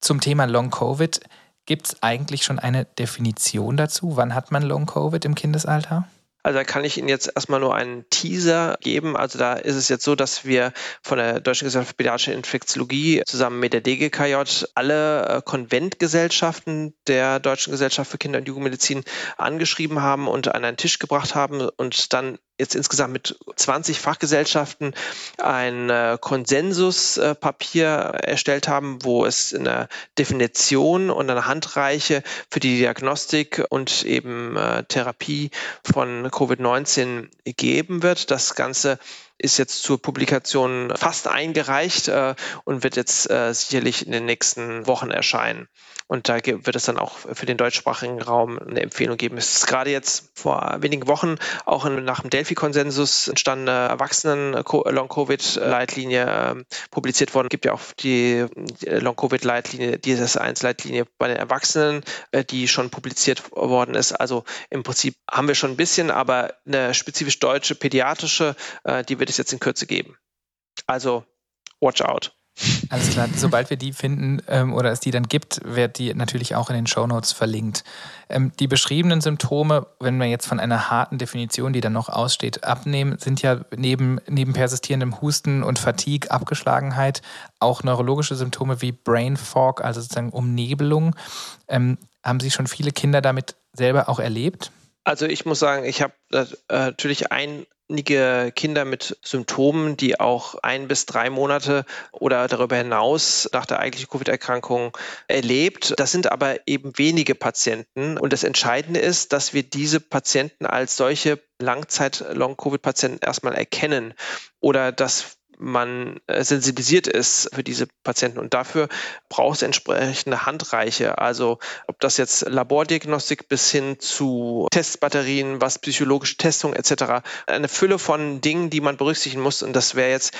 Zum Thema Long Covid Gibt es eigentlich schon eine Definition dazu? Wann hat man Long-Covid im Kindesalter? Also da kann ich Ihnen jetzt erstmal nur einen Teaser geben. Also da ist es jetzt so, dass wir von der Deutschen Gesellschaft für Pädiatrische Infektiologie zusammen mit der DGKJ alle äh, Konventgesellschaften der Deutschen Gesellschaft für Kinder- und Jugendmedizin angeschrieben haben und an einen Tisch gebracht haben und dann jetzt insgesamt mit 20 Fachgesellschaften ein äh, Konsensuspapier erstellt haben, wo es eine Definition und eine Handreiche für die Diagnostik und eben äh, Therapie von Covid-19 geben wird. Das Ganze ist jetzt zur Publikation fast eingereicht äh, und wird jetzt äh, sicherlich in den nächsten Wochen erscheinen. Und da wird es dann auch für den deutschsprachigen Raum eine Empfehlung geben. Es ist gerade jetzt vor wenigen Wochen auch nach dem Delphi-Konsensus entstandene Erwachsenen-Long-Covid-Leitlinie äh, publiziert worden. Es gibt ja auch die Long-Covid-Leitlinie, dieses 1-Leitlinie bei den Erwachsenen, äh, die schon publiziert worden ist. Also im Prinzip haben wir schon ein bisschen, aber eine spezifisch deutsche pädiatrische, äh, die wird es jetzt in Kürze geben. Also watch out. Alles klar, sobald wir die finden ähm, oder es die dann gibt, wird die natürlich auch in den Shownotes verlinkt. Ähm, die beschriebenen Symptome, wenn wir jetzt von einer harten Definition, die dann noch aussteht, abnehmen, sind ja neben, neben persistierendem Husten und Fatigue, Abgeschlagenheit auch neurologische Symptome wie Brain Fog, also sozusagen Umnebelung. Ähm, haben Sie schon viele Kinder damit selber auch erlebt? Also ich muss sagen, ich habe äh, natürlich ein Kinder mit Symptomen, die auch ein bis drei Monate oder darüber hinaus nach der eigentlichen Covid-Erkrankung erlebt. Das sind aber eben wenige Patienten. Und das Entscheidende ist, dass wir diese Patienten als solche Langzeit-Long-Covid-Patienten erstmal erkennen oder dass man äh, sensibilisiert ist für diese Patienten. Und dafür braucht es entsprechende Handreiche. Also ob das jetzt Labordiagnostik bis hin zu Testbatterien, was psychologische Testung etc. Eine Fülle von Dingen, die man berücksichtigen muss. Und das wäre jetzt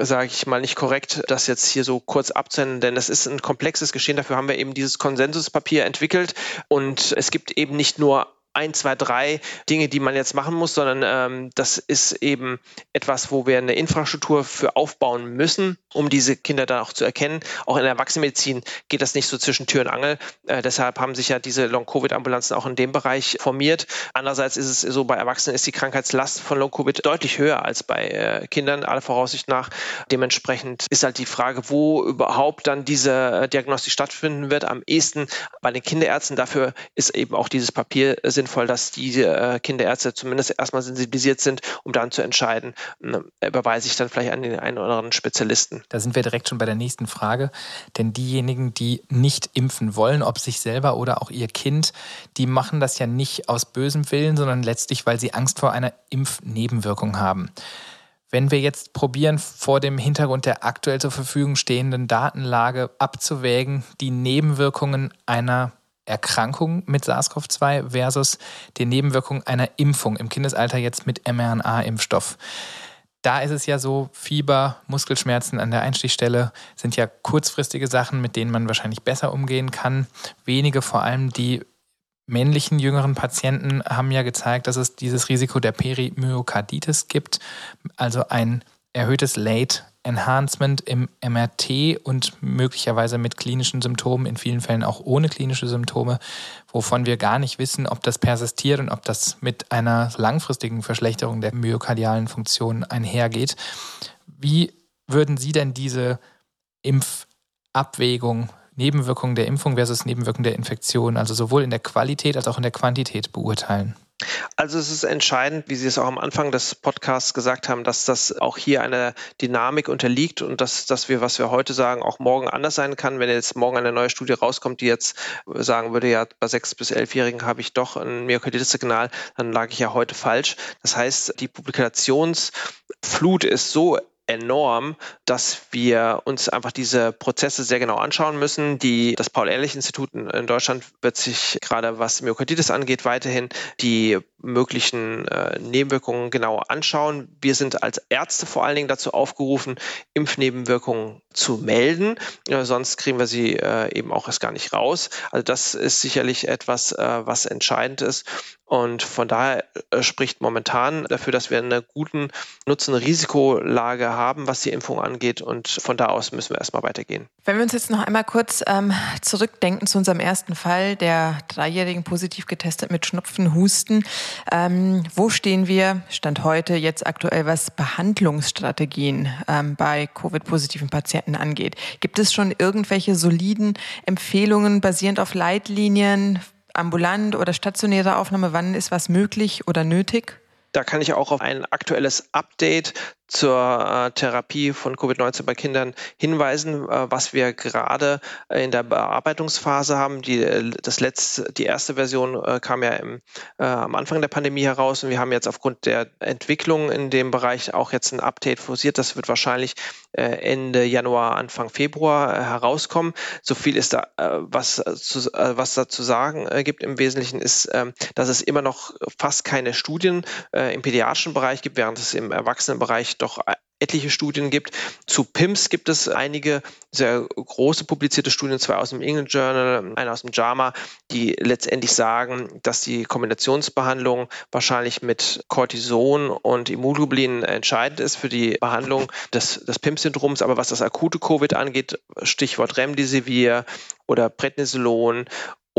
sage ich mal, nicht korrekt, das jetzt hier so kurz abzunennen, denn es ist ein komplexes Geschehen. Dafür haben wir eben dieses Konsensuspapier entwickelt und es gibt eben nicht nur ein, zwei, drei Dinge, die man jetzt machen muss, sondern ähm, das ist eben etwas, wo wir eine Infrastruktur für aufbauen müssen, um diese Kinder dann auch zu erkennen. Auch in der Erwachsenenmedizin geht das nicht so zwischen Tür und Angel. Äh, deshalb haben sich ja diese Long-Covid-Ambulanzen auch in dem Bereich formiert. Andererseits ist es so, bei Erwachsenen ist die Krankheitslast von Long-Covid deutlich höher als bei äh, Kindern, aller Voraussicht nach. Dementsprechend ist halt die Frage, wo überhaupt dann diese äh, Diagnostik stattfinden wird. Am ehesten bei den Kinderärzten. Dafür ist eben auch dieses Papier sinnvoll sinnvoll, dass die äh, Kinderärzte zumindest erstmal sensibilisiert sind, um dann zu entscheiden, äh, überweise ich dann vielleicht an den einen oder anderen Spezialisten. Da sind wir direkt schon bei der nächsten Frage. Denn diejenigen, die nicht impfen wollen, ob sich selber oder auch ihr Kind, die machen das ja nicht aus bösem Willen, sondern letztlich, weil sie Angst vor einer Impfnebenwirkung haben. Wenn wir jetzt probieren, vor dem Hintergrund der aktuell zur Verfügung stehenden Datenlage abzuwägen, die Nebenwirkungen einer Erkrankung mit SARS-CoV-2 versus die Nebenwirkung einer Impfung im Kindesalter jetzt mit mRNA-Impfstoff. Da ist es ja so, Fieber, Muskelschmerzen an der Einstichstelle sind ja kurzfristige Sachen, mit denen man wahrscheinlich besser umgehen kann. Wenige, vor allem die männlichen jüngeren Patienten, haben ja gezeigt, dass es dieses Risiko der Perimyokarditis gibt, also ein erhöhtes Late Enhancement im MRT und möglicherweise mit klinischen Symptomen, in vielen Fällen auch ohne klinische Symptome, wovon wir gar nicht wissen, ob das persistiert und ob das mit einer langfristigen Verschlechterung der myokardialen Funktion einhergeht. Wie würden Sie denn diese Impfabwägung, Nebenwirkungen der Impfung versus Nebenwirkungen der Infektion, also sowohl in der Qualität als auch in der Quantität beurteilen? Also es ist entscheidend, wie Sie es auch am Anfang des Podcasts gesagt haben, dass das auch hier einer Dynamik unterliegt und dass, dass wir, was wir heute sagen, auch morgen anders sein kann. Wenn jetzt morgen eine neue Studie rauskommt, die jetzt sagen würde, ja, bei sechs bis elfjährigen habe ich doch ein Myokarditis-Signal, dann lag ich ja heute falsch. Das heißt, die Publikationsflut ist so enorm, dass wir uns einfach diese Prozesse sehr genau anschauen müssen. Die, das Paul-Ehrlich-Institut in Deutschland wird sich gerade was Myokarditis angeht, weiterhin die möglichen äh, Nebenwirkungen genau anschauen. Wir sind als Ärzte vor allen Dingen dazu aufgerufen, Impfnebenwirkungen zu melden. Äh, sonst kriegen wir sie äh, eben auch erst gar nicht raus. Also das ist sicherlich etwas, äh, was entscheidend ist. Und von daher äh, spricht momentan dafür, dass wir eine guten Nutzen-Risikolage haben, was die Impfung angeht. Und von da aus müssen wir erstmal weitergehen. Wenn wir uns jetzt noch einmal kurz ähm, zurückdenken zu unserem ersten Fall, der Dreijährigen positiv getestet mit Schnupfen, Husten. Ähm, wo stehen wir, Stand heute, jetzt aktuell, was Behandlungsstrategien ähm, bei Covid-positiven Patienten angeht? Gibt es schon irgendwelche soliden Empfehlungen basierend auf Leitlinien? ambulant oder stationäre Aufnahme, wann ist was möglich oder nötig? Da kann ich auch auf ein aktuelles Update zur äh, Therapie von Covid-19 bei Kindern hinweisen, äh, was wir gerade in der Bearbeitungsphase haben. Die, äh, das letzte, die erste Version äh, kam ja im, äh, am Anfang der Pandemie heraus und wir haben jetzt aufgrund der Entwicklung in dem Bereich auch jetzt ein Update forciert. Das wird wahrscheinlich äh, Ende Januar, Anfang Februar herauskommen. So viel ist da, was, zu, was da zu sagen gibt im Wesentlichen ist, ähm, dass es immer noch fast keine Studien im pädiatrischen Bereich gibt, während es im Erwachsenenbereich doch etliche Studien gibt. Zu PIMS gibt es einige sehr große publizierte Studien, zwei aus dem England Journal, einer aus dem JAMA, die letztendlich sagen, dass die Kombinationsbehandlung wahrscheinlich mit Cortison und Immunoglobulin entscheidend ist für die Behandlung des, des PIMS-Syndroms. Aber was das akute Covid angeht, Stichwort Remdesivir oder Prednisolon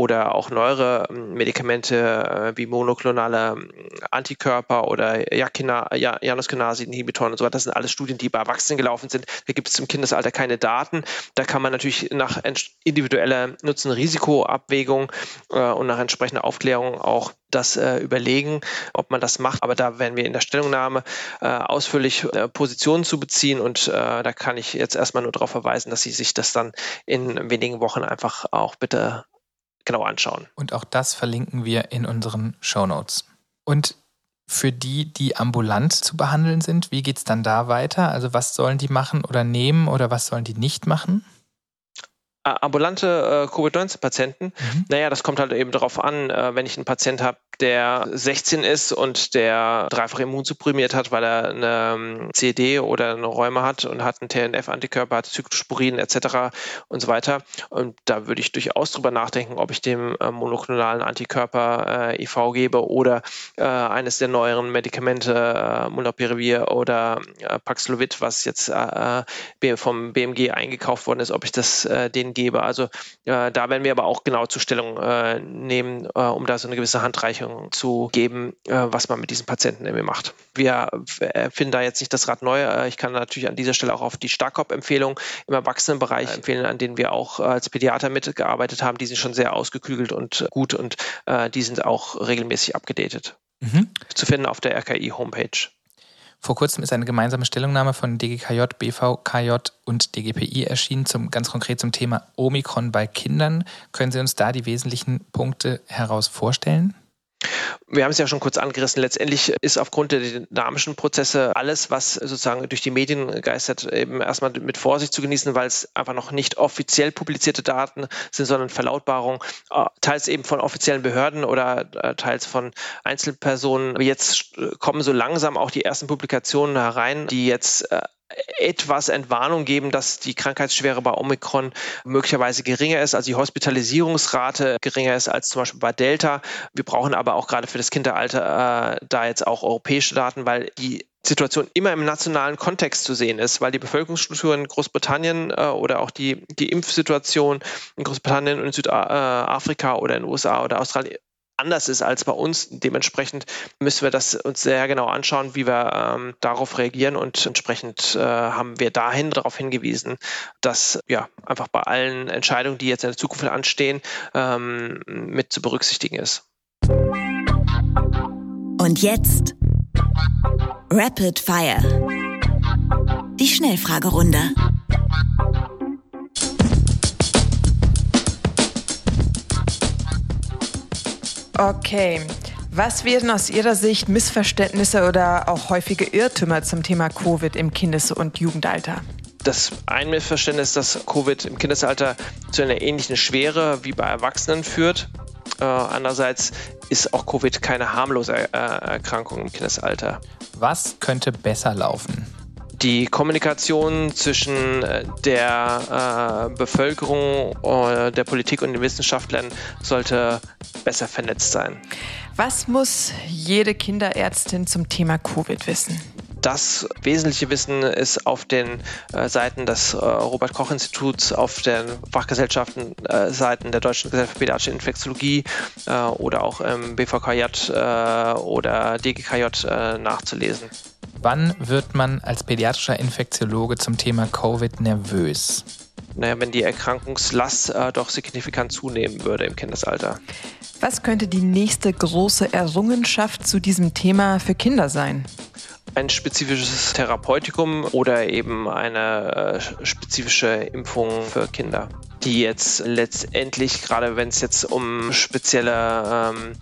oder auch neuere ähm, Medikamente äh, wie monoklonale ähm, Antikörper oder Januskinase-Inhibitoren und so weiter. Das sind alles Studien, die bei Erwachsenen gelaufen sind. Da gibt es im Kindesalter keine Daten. Da kann man natürlich nach individueller Nutzen-Risiko-Abwägung äh, und nach entsprechender Aufklärung auch das äh, überlegen, ob man das macht. Aber da werden wir in der Stellungnahme äh, ausführlich äh, Positionen zu beziehen und da kann ich jetzt erstmal nur darauf verweisen, dass Sie sich das dann in wenigen Wochen einfach auch bitte genau anschauen. Und auch das verlinken wir in unseren Show Notes. Und für die, die ambulant zu behandeln sind? Wie geht es dann da weiter? Also was sollen die machen oder nehmen oder was sollen die nicht machen? Ambulante äh, Covid-19-Patienten, mhm. naja, das kommt halt eben darauf an, äh, wenn ich einen Patient habe, der 16 ist und der dreifach immunsupprimiert hat, weil er eine ähm, CD oder eine Räume hat und hat einen TNF-Antikörper, hat Zyklosporin etc. und so weiter. Und da würde ich durchaus drüber nachdenken, ob ich dem äh, monoklonalen Antikörper äh, IV gebe oder äh, eines der neueren Medikamente, äh, Molnupiravir oder äh, Paxlovid, was jetzt vom BMG eingekauft worden ist, ob ich das den Medien gebe. Also äh, da werden wir aber auch genau zur Stellung äh, nehmen, äh, um da so eine gewisse Handreichung zu geben, äh, was man mit diesen Patienten irgendwie macht. Wir äh, finden da jetzt nicht das Rad neu. Äh, ich kann natürlich an dieser Stelle auch auf die Starkop-Empfehlung im Erwachsenenbereich empfehlen, an denen wir auch als Pädiater mitgearbeitet haben. Die sind schon sehr ausgeklügelt und gut und die sind auch regelmäßig abgedatet. Mhm. Zu finden auf der RKI-Homepage. Vor kurzem ist eine gemeinsame Stellungnahme von DGKJ, BVKJ und DGPI erschienen, zum, ganz konkret zum Thema Omikron bei Kindern. Können Sie uns da die wesentlichen Punkte heraus vorstellen? Wir haben es ja schon kurz angerissen. Letztendlich ist aufgrund der dynamischen Prozesse alles, was sozusagen durch die Medien geistert, eben erstmal mit Vorsicht zu genießen, weil es einfach noch nicht offiziell publizierte Daten sind, sondern Verlautbarungen, äh, teils eben von offiziellen Behörden oder äh, teils von Einzelpersonen. Jetzt kommen so langsam auch die ersten Publikationen herein, die jetzt äh, etwas Entwarnung geben, dass die Krankheitsschwere bei Omikron möglicherweise geringer ist, also die Hospitalisierungsrate geringer ist als zum Beispiel bei Delta. Wir brauchen aber auch gerade für das Kinderalter äh, da jetzt auch europäische Daten, weil die Situation immer im nationalen Kontext zu sehen ist, weil die Bevölkerungsstruktur in Großbritannien äh, oder auch die, die Impfsituation in Großbritannien und in Südafrika oder in den USA oder Australien anders ist als bei uns. Dementsprechend müssen wir das uns sehr genau anschauen, wie wir ähm, darauf reagieren und entsprechend äh, haben wir dahin darauf hingewiesen, dass ja einfach bei allen Entscheidungen, die jetzt in der Zukunft anstehen, ähm, mit zu berücksichtigen ist. Und jetzt Rapid Fire. Die Schnellfragerunde. Okay. Was wären aus Ihrer Sicht Missverständnisse oder auch häufige Irrtümer zum Thema Covid im Kindes- und Jugendalter? Das ein Missverständnis, dass Covid im Kindesalter zu einer ähnlichen Schwere wie bei Erwachsenen führt. Äh, andererseits ist auch Covid keine harmlose äh, Erkrankung im Kindesalter. Was könnte besser laufen? die Kommunikation zwischen äh, der äh, Bevölkerung, äh, der Politik und den Wissenschaftlern sollte besser vernetzt sein. Was muss jede Kinderärztin zum Thema Covid wissen? Das wesentliche Wissen ist auf den äh, Seiten des äh, Robert Koch Instituts, auf den Fachgesellschaften, äh, Seiten der Deutschen Gesellschaft für Pädiatrische Infektiologie äh, oder auch im BVKJ äh, oder DGKJ äh, nachzulesen. Wann wird man als pädiatrischer Infektiologe zum Thema Covid nervös? Naja, wenn die Erkrankungslast äh, doch signifikant zunehmen würde im Kindesalter. Was könnte die nächste große Errungenschaft zu diesem Thema für Kinder sein? ein spezifisches Therapeutikum oder eben eine äh, spezifische Impfung für Kinder, die jetzt letztendlich, gerade wenn es jetzt um spezielle ähm,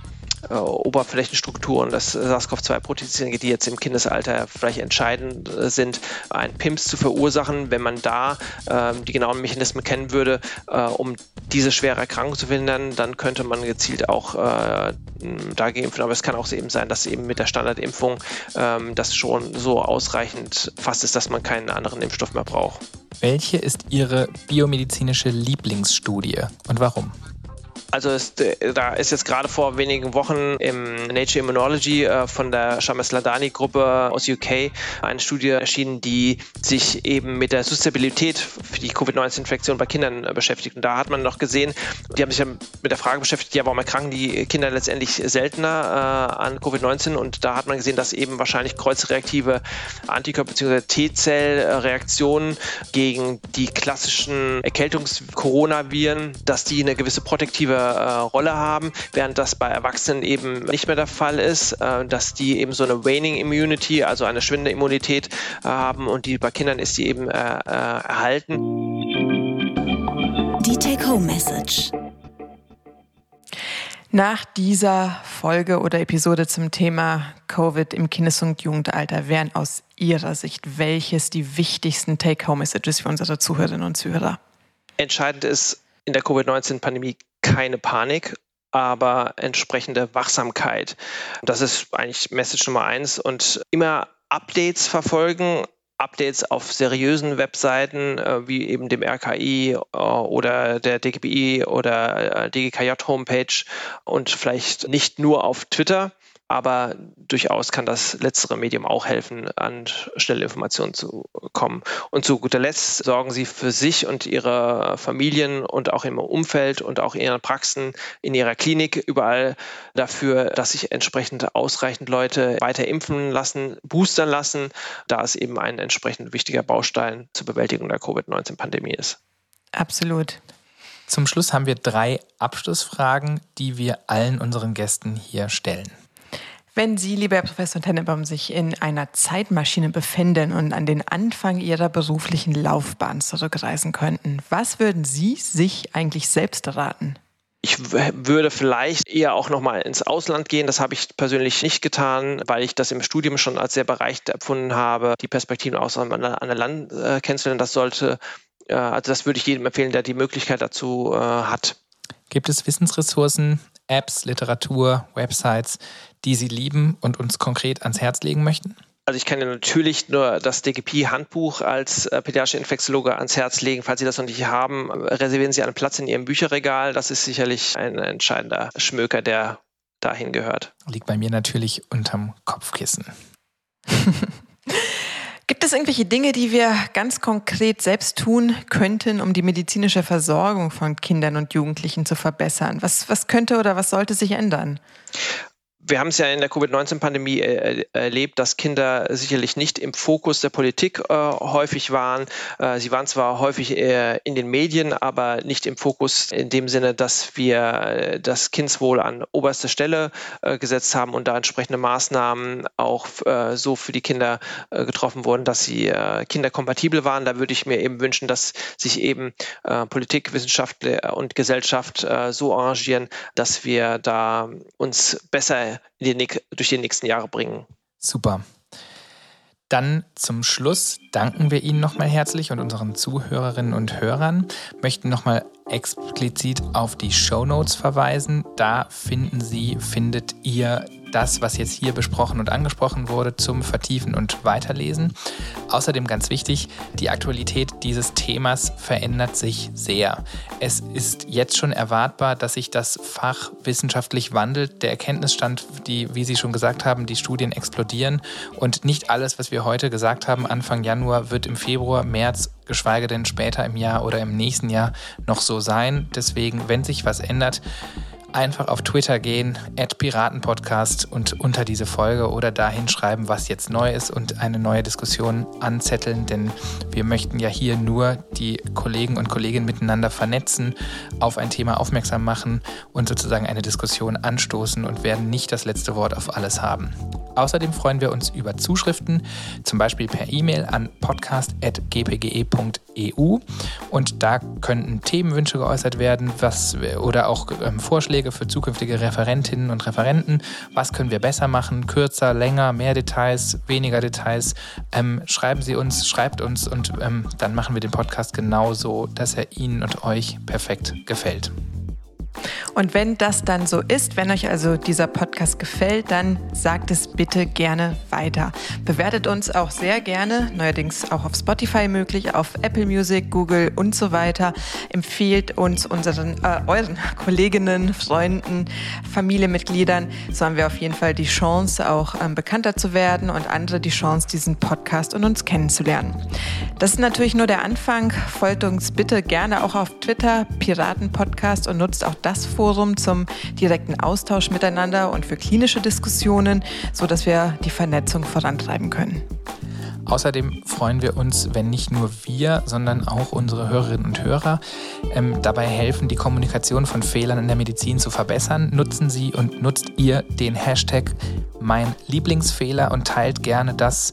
äh, Oberflächenstrukturen des SARS-CoV-2-Proteins geht, die jetzt im Kindesalter vielleicht entscheidend äh, sind, ein PIMS zu verursachen. Wenn man da äh, die genauen Mechanismen kennen würde, äh, um diese schwere Erkrankung zu verhindern, dann könnte man gezielt auch äh, dagegen impfen. Aber es kann auch eben sein, dass eben mit der Standardimpfung ähm, das schon so ausreichend fast ist, dass man keinen anderen Impfstoff mehr braucht. Welche ist Ihre biomedizinische Lieblingsstudie und warum? Also es, da ist jetzt gerade vor wenigen Wochen im Nature Immunology äh, von der Shamas Ladani Gruppe aus UK eine Studie erschienen, die sich eben mit der Susceptibilität für die Covid-19-Infektion bei Kindern äh, beschäftigt. Und da hat man noch gesehen, die haben sich ja mit der Frage beschäftigt, ja, warum erkranken die Kinder letztendlich seltener äh, an Covid-19? Und da hat man gesehen, dass eben wahrscheinlich kreuzreaktive Antikörper bzw. T-Zell-Reaktionen gegen die klassischen Erkältungs-Coronaviren, dass die eine gewisse protektive äh, Rolle haben, während das bei Erwachsenen eben nicht mehr der Fall ist, äh, dass die eben so eine Waning Immunity, also eine schwindende Immunität äh, haben und die bei Kindern ist die eben äh, äh, erhalten. Die Take-Home-Message. Nach dieser Folge oder Episode zum Thema Long-Covid im Kindes- und Jugendalter wären aus Ihrer Sicht welches die wichtigsten Take-Home-Messages für unsere Zuhörerinnen und Zuhörer? Entscheidend ist in der Covid-19-Pandemie keine Panik aber entsprechende Wachsamkeit. Das ist eigentlich Message Nummer eins und immer Updates verfolgen, Updates auf seriösen Webseiten äh, wie eben dem RKI äh, oder der DGBI oder äh, DGKJ Homepage und vielleicht nicht nur auf Twitter aber durchaus kann das letztere Medium auch helfen, an schnelle Informationen zu kommen. Und zu guter Letzt sorgen Sie für sich und Ihre Familien und auch im Umfeld und auch in Ihren Praxen, in Ihrer Klinik überall dafür, dass sich entsprechend ausreichend Leute weiter impfen lassen, boostern lassen, da es eben ein entsprechend wichtiger Baustein zur Bewältigung der Covid-19-Pandemie ist. Absolut. Zum Schluss haben wir drei Abschlussfragen, die wir allen unseren Gästen hier stellen. Wenn Sie, lieber Herr Professor Tennebaum, sich in einer Zeitmaschine befinden und an den Anfang Ihrer beruflichen Laufbahn zurückreisen könnten, was würden Sie sich eigentlich selbst raten? Ich würde vielleicht eher auch nochmal ins Ausland gehen. Das habe ich persönlich nicht getan, weil ich das im Studium schon als sehr bereichert empfunden habe, die Perspektiven aus einem anderen Land äh, kennenzulernen. Das sollte, äh, also das würde ich jedem empfehlen, der die Möglichkeit dazu äh, hat. Gibt es Wissensressourcen, Apps, Literatur, Websites, die Sie lieben und uns konkret ans Herz legen möchten? Also ich kann Ihnen natürlich nur das DGP-Handbuch als äh, pädiatrische Infektiologe ans Herz legen. Falls Sie das noch nicht haben, reservieren Sie einen Platz in Ihrem Bücherregal. Das ist sicherlich ein entscheidender Schmöker, der dahin gehört. Liegt bei mir natürlich unterm Kopfkissen. Gibt es irgendwelche Dinge, die wir ganz konkret selbst tun könnten, um die medizinische Versorgung von Kindern und Jugendlichen zu verbessern? Was, was könnte oder was sollte sich ändern? Wir haben es ja in der Covid-19-Pandemie äh, erlebt, dass Kinder sicherlich nicht im Fokus der Politik äh, häufig waren. Äh, sie waren zwar häufig äh, in den Medien, aber nicht im Fokus in dem Sinne, dass wir äh, das Kindswohl an oberste Stelle äh, gesetzt haben und da entsprechende Maßnahmen auch so für die Kinder getroffen wurden, dass sie kinderkompatibel waren. Da würde ich mir eben wünschen, dass sich eben Politik, Wissenschaft und Gesellschaft so arrangieren, dass wir da uns besser die, durch die nächsten Jahre bringen. Super. Dann zum Schluss danken wir Ihnen nochmal herzlich und unseren Zuhörerinnen und Hörern, möchten nochmal explizit auf die Show Notes verweisen. Da finden Sie, findet ihr das, was jetzt hier besprochen und angesprochen wurde, zum Vertiefen und Weiterlesen. Außerdem ganz wichtig, die Aktualität dieses Themas verändert sich sehr. Es ist jetzt schon erwartbar, dass sich das Fach wissenschaftlich wandelt. Der Erkenntnisstand, die, wie Sie schon gesagt haben, die Studien explodieren und nicht alles, was wir heute gesagt haben, Anfang Januar, wird im Februar, März geschweige denn später im Jahr oder im nächsten Jahr noch so sein. Deswegen, wenn sich was ändert, einfach auf Twitter gehen, Piratenpodcast und unter diese Folge oder dahin schreiben, was jetzt neu ist und eine neue Diskussion anzetteln, denn wir möchten ja hier nur die Kollegen und Kolleginnen miteinander vernetzen, auf ein Thema aufmerksam machen und sozusagen eine Diskussion anstoßen und werden nicht das letzte Wort auf alles haben. Außerdem freuen wir uns über Zuschriften, zum Beispiel per E-Mail an podcast.gpge.eu und da könnten Themenwünsche geäußert werden, was oder auch ähm, Vorschläge Vorschläge für zukünftige Referentinnen und Referenten. Was können wir besser machen? Kürzer, länger, mehr Details, weniger Details? Ähm, schreiben Sie uns, schreibt uns und ähm, dann machen wir den Podcast genauso, dass er Ihnen und euch perfekt gefällt. Und wenn das dann so ist, wenn euch also dieser Podcast gefällt, dann sagt es bitte gerne weiter. Bewertet uns auch sehr gerne, neuerdings auch auf Spotify möglich, auf Apple Music, Google und so weiter. Empfehlt uns unseren, äh, euren Kolleginnen, Freunden, Familienmitgliedern. So haben wir auf jeden Fall die Chance, auch ähm, bekannter zu werden und andere die Chance, diesen Podcast und uns kennenzulernen. Das ist natürlich nur der Anfang. Folgt uns bitte gerne auch auf Twitter, Piratenpodcast und nutzt auch das Forum zum direkten Austausch miteinander und für klinische Diskussionen, sodass wir die Vernetzung vorantreiben können. Außerdem freuen wir uns, wenn nicht nur wir, sondern auch unsere Hörerinnen und Hörer ähm, dabei helfen, die Kommunikation von Fehlern in der Medizin zu verbessern. Nutzen Sie und nutzt ihr den Hashtag mein Lieblingsfehler und teilt gerne das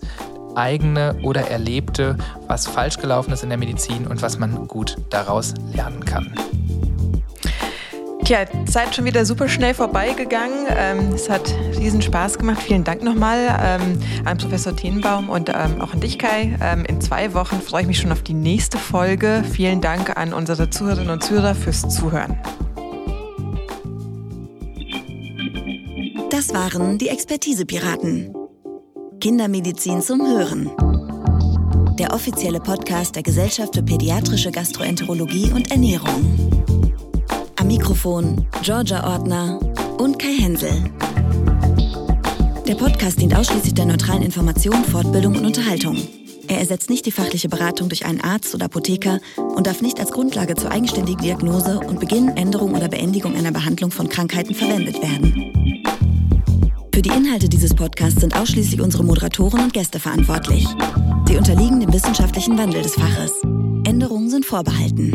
eigene oder erlebte, was falsch gelaufen ist in der Medizin und was man gut daraus lernen kann. Tja, Zeit schon wieder super schnell vorbeigegangen. Ähm, es hat riesen Spaß gemacht. Vielen Dank nochmal ähm, an Professor Tenenbaum und ähm, auch an dich, Kai. Ähm, in zwei Wochen freue ich mich schon auf die nächste Folge. Vielen Dank an unsere Zuhörerinnen und Zuhörer fürs Zuhören. Das waren die Expertise-Piraten. Kindermedizin zum Hören. Der offizielle Podcast der Gesellschaft für Pädiatrische Gastroenterologie und Ernährung. Am Mikrofon Georgia Ortner und Kai Hensel. Der Podcast dient ausschließlich der neutralen Information, Fortbildung und Unterhaltung. Er ersetzt nicht die fachliche Beratung durch einen Arzt oder Apotheker und darf nicht als Grundlage zur eigenständigen Diagnose und Beginn, Änderung oder Beendigung einer Behandlung von Krankheiten verwendet werden. Für die Inhalte dieses Podcasts sind ausschließlich unsere Moderatoren und Gäste verantwortlich. Sie unterliegen dem wissenschaftlichen Wandel des Faches. Änderungen sind vorbehalten.